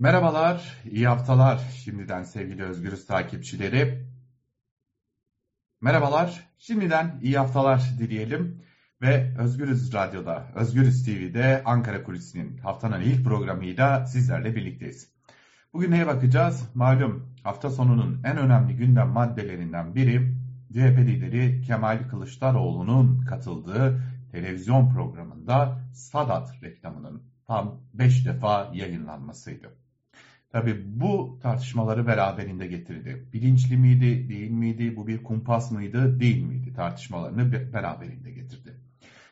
Merhabalar, iyi haftalar şimdiden sevgili Özgürüz takipçileri. Merhabalar, şimdiden iyi haftalar dileyelim ve Özgürüz Radyo'da, Özgürüz TV'de Ankara Kulisi'nin haftanın ilk programıyla sizlerle birlikteyiz. Bugün neye bakacağız? Malum hafta sonunun en önemli gündem maddelerinden biri CHP lideri Kemal Kılıçdaroğlu'nun katıldığı televizyon programında Sadat reklamının tam 5 defa yayınlanmasıydı. Tabi bu tartışmaları beraberinde getirdi. Bilinçli miydi, değil miydi, bu bir kumpas mıydı, değil miydi tartışmalarını beraberinde getirdi.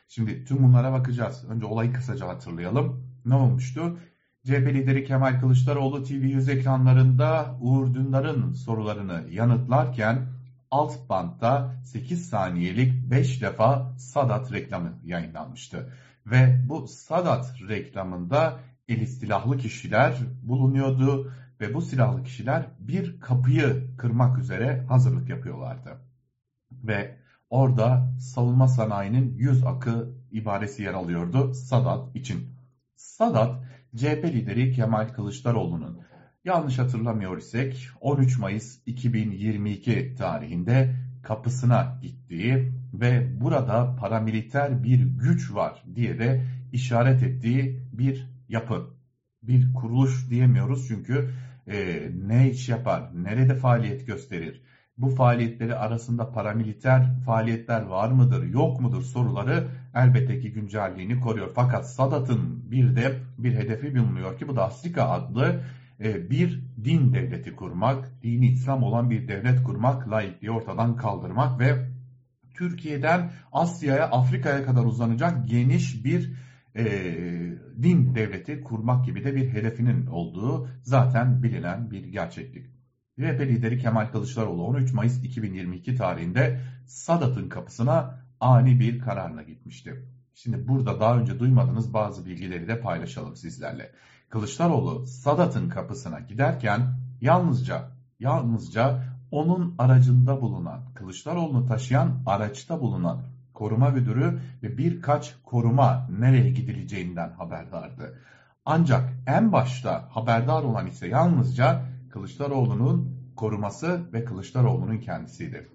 Şimdi tüm bunlara bakacağız. Önce olayı kısaca hatırlayalım. Ne olmuştu? CHP lideri Kemal Kılıçdaroğlu TV100 ekranlarında Uğur Dündar'ın sorularını yanıtlarken alt bantta 8 saniyelik 5 defa Sadat reklamı yayınlanmıştı. Ve bu Sadat reklamında eli silahlı kişiler bulunuyordu ve bu silahlı kişiler bir kapıyı kırmak üzere hazırlık yapıyorlardı. Ve orada savunma sanayinin yüz akı ibaresi yer alıyordu Sadat için. Sadat, CHP lideri Kemal Kılıçdaroğlu'nun yanlış hatırlamıyor isek 13 Mayıs 2022 tarihinde kapısına gittiği ve burada paramiliter bir güç var diye de işaret ettiği bir yapı. Bir kuruluş diyemiyoruz çünkü e, ne iş yapar, nerede faaliyet gösterir, bu faaliyetleri arasında paramiliter faaliyetler var mıdır, yok mudur soruları elbette ki güncelliğini koruyor. Fakat Sadat'ın bir de bir hedefi bulunuyor ki bu da Afrika adlı e, bir din devleti kurmak, dini İslam olan bir devlet kurmak, laikliği ortadan kaldırmak ve Türkiye'den Asya'ya, Afrika'ya kadar uzanacak geniş bir e, din devleti kurmak gibi de bir hedefinin olduğu zaten bilinen bir gerçeklik. CHP lideri Kemal Kılıçdaroğlu 13 Mayıs 2022 tarihinde Sadat'ın kapısına ani bir kararla gitmişti. Şimdi burada daha önce duymadığınız bazı bilgileri de paylaşalım sizlerle. Kılıçdaroğlu Sadat'ın kapısına giderken yalnızca yalnızca onun aracında bulunan, Kılıçdaroğlu'nu taşıyan araçta bulunan koruma müdürü ve birkaç koruma nereye gidileceğinden haberdardı. Ancak en başta haberdar olan ise yalnızca Kılıçdaroğlu'nun koruması ve Kılıçdaroğlu'nun kendisiydi.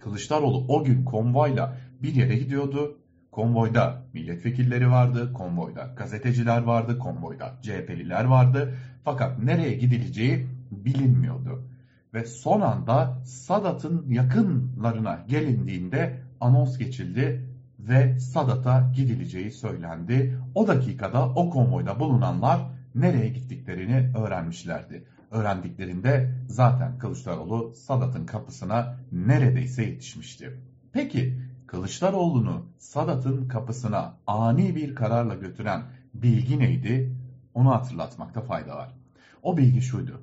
Kılıçdaroğlu o gün konvoyla bir yere gidiyordu. Konvoyda milletvekilleri vardı, konvoyda gazeteciler vardı, konvoyda CHP'liler vardı. Fakat nereye gidileceği bilinmiyordu. Ve son anda Sadat'ın yakınlarına gelindiğinde anons geçildi ve Sadat'a gidileceği söylendi. O dakikada o konvoyda bulunanlar nereye gittiklerini öğrenmişlerdi. Öğrendiklerinde zaten Kılıçdaroğlu Sadat'ın kapısına neredeyse yetişmişti. Peki Kılıçdaroğlu'nu Sadat'ın kapısına ani bir kararla götüren bilgi neydi? Onu hatırlatmakta fayda var. O bilgi şuydu.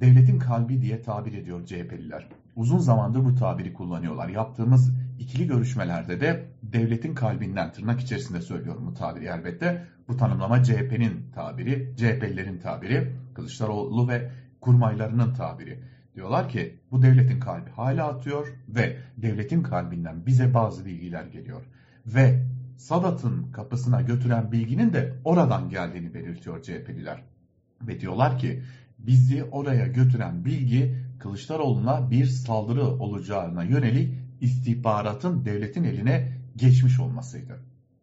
Devletin kalbi diye tabir ediyor CHP'liler. Uzun zamandır bu tabiri kullanıyorlar. Yaptığımız ikili görüşmelerde de devletin kalbinden tırnak içerisinde söylüyorum bu tabiri elbette. Bu tanımlama CHP'nin tabiri, CHP'lilerin tabiri, Kılıçdaroğlu ve kurmaylarının tabiri. Diyorlar ki bu devletin kalbi hala atıyor ve devletin kalbinden bize bazı bilgiler geliyor. Ve Sadat'ın kapısına götüren bilginin de oradan geldiğini belirtiyor CHP'liler. Ve diyorlar ki bizi oraya götüren bilgi Kılıçdaroğlu'na bir saldırı olacağına yönelik istihbaratın devletin eline geçmiş olmasıydı.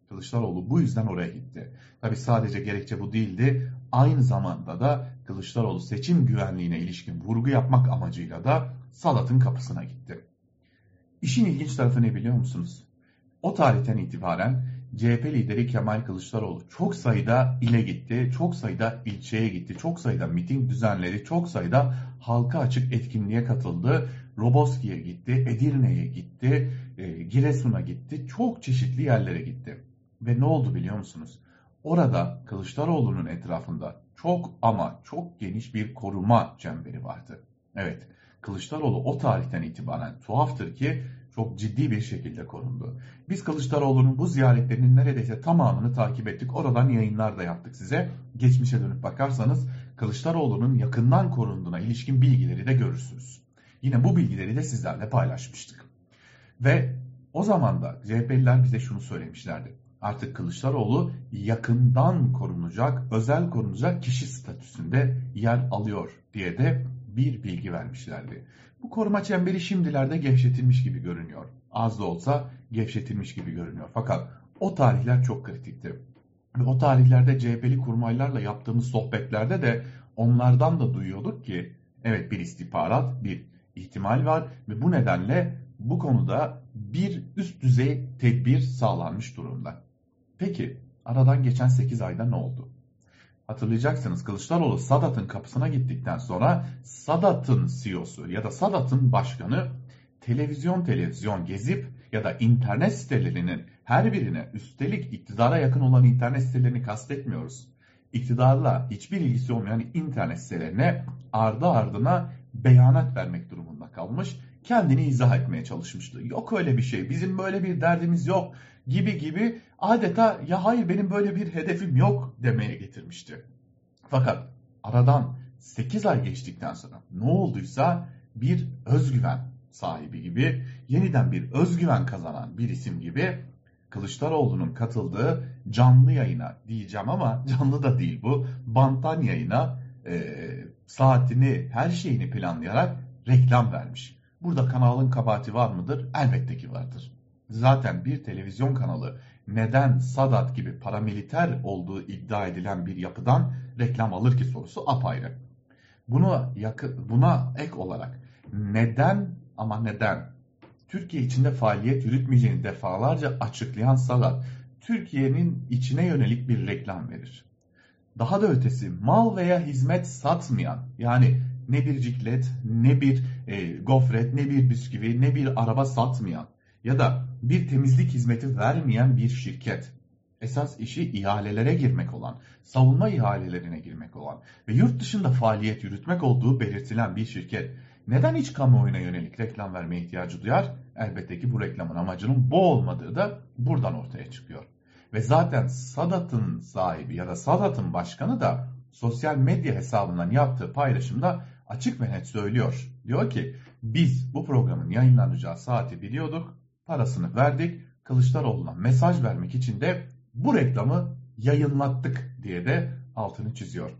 Kılıçdaroğlu bu yüzden oraya gitti. Tabi sadece gerekçe bu değildi. Aynı zamanda da Kılıçdaroğlu seçim güvenliğine ilişkin vurgu yapmak amacıyla da Salat'ın kapısına gitti. İşin ilginç tarafı ne biliyor musunuz? O tarihten itibaren CHP lideri Kemal Kılıçdaroğlu çok sayıda ile gitti, çok sayıda ilçeye gitti, çok sayıda miting düzenledi, çok sayıda halka açık etkinliğe katıldı. Roboski'ye gitti, Edirne'ye gitti, e, Giresun'a gitti, çok çeşitli yerlere gitti. Ve ne oldu biliyor musunuz? Orada Kılıçdaroğlu'nun etrafında çok ama çok geniş bir koruma çemberi vardı. Evet, Kılıçdaroğlu o tarihten itibaren tuhaftır ki çok ciddi bir şekilde korundu. Biz Kılıçdaroğlu'nun bu ziyaretlerinin neredeyse tamamını takip ettik. Oradan yayınlar da yaptık size. Geçmişe dönüp bakarsanız Kılıçdaroğlu'nun yakından korunduğuna ilişkin bilgileri de görürsünüz. Yine bu bilgileri de sizlerle paylaşmıştık. Ve o zaman da CHP'liler bize şunu söylemişlerdi. Artık Kılıçdaroğlu yakından korunacak, özel korunacak kişi statüsünde yer alıyor diye de bir bilgi vermişlerdi. Bu koruma çemberi şimdilerde gevşetilmiş gibi görünüyor. Az da olsa gevşetilmiş gibi görünüyor. Fakat o tarihler çok kritikti. Ve o tarihlerde CHP'li kurmaylarla yaptığımız sohbetlerde de onlardan da duyuyorduk ki evet bir istihbarat, bir ihtimal var ve bu nedenle bu konuda bir üst düzey tedbir sağlanmış durumda. Peki aradan geçen 8 ayda ne oldu? Hatırlayacaksınız Kılıçdaroğlu Sadat'ın kapısına gittikten sonra Sadat'ın CEO'su ya da Sadat'ın başkanı televizyon televizyon gezip ya da internet sitelerinin her birine üstelik iktidara yakın olan internet sitelerini kastetmiyoruz. İktidarla hiçbir ilgisi olmayan internet sitelerine ardı ardına beyanat vermek durumunda kalmış. Kendini izah etmeye çalışmıştı. Yok öyle bir şey bizim böyle bir derdimiz yok gibi gibi adeta ya hayır benim böyle bir hedefim yok demeye getirmişti. Fakat aradan 8 ay geçtikten sonra ne olduysa bir özgüven sahibi gibi yeniden bir özgüven kazanan bir isim gibi Kılıçdaroğlu'nun katıldığı canlı yayına diyeceğim ama canlı da değil bu bantan yayına e, saatini her şeyini planlayarak reklam vermiş. Burada kanalın kabahati var mıdır? Elbette ki vardır. Zaten bir televizyon kanalı neden Sadat gibi paramiliter olduğu iddia edilen bir yapıdan reklam alır ki sorusu apayrı. Buna, yakın, buna ek olarak neden ama neden Türkiye içinde faaliyet yürütmeyeceğini defalarca açıklayan Sadat, Türkiye'nin içine yönelik bir reklam verir. Daha da ötesi mal veya hizmet satmayan yani ne bir ciklet, ne bir e, gofret, ne bir bisküvi, ne bir araba satmayan ya da bir temizlik hizmeti vermeyen bir şirket. Esas işi ihalelere girmek olan, savunma ihalelerine girmek olan ve yurt dışında faaliyet yürütmek olduğu belirtilen bir şirket neden hiç kamuoyuna yönelik reklam vermeye ihtiyacı duyar? Elbette ki bu reklamın amacının bu olmadığı da buradan ortaya çıkıyor. Ve zaten Sadat'ın sahibi ya da Sadat'ın başkanı da sosyal medya hesabından yaptığı paylaşımda açık ve net söylüyor. Diyor ki biz bu programın yayınlanacağı saati biliyorduk, parasını verdik, Kılıçdaroğlu'na mesaj vermek için de bu reklamı yayınlattık diye de altını çiziyor.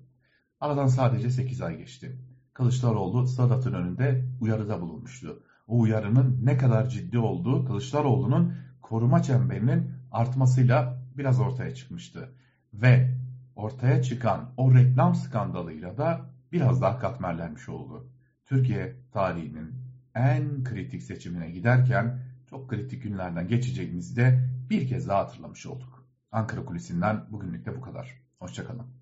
Aradan sadece 8 ay geçti. Kılıçdaroğlu Sadat'ın önünde uyarıda bulunmuştu. O uyarının ne kadar ciddi olduğu Kılıçdaroğlu'nun koruma çemberinin artmasıyla biraz ortaya çıkmıştı. Ve ortaya çıkan o reklam skandalıyla da biraz daha katmerlenmiş oldu. Türkiye tarihinin en kritik seçimine giderken çok kritik günlerden geçeceğimizi de bir kez daha hatırlamış olduk. Ankara Kulisi'nden bugünlük de bu kadar. Hoşçakalın.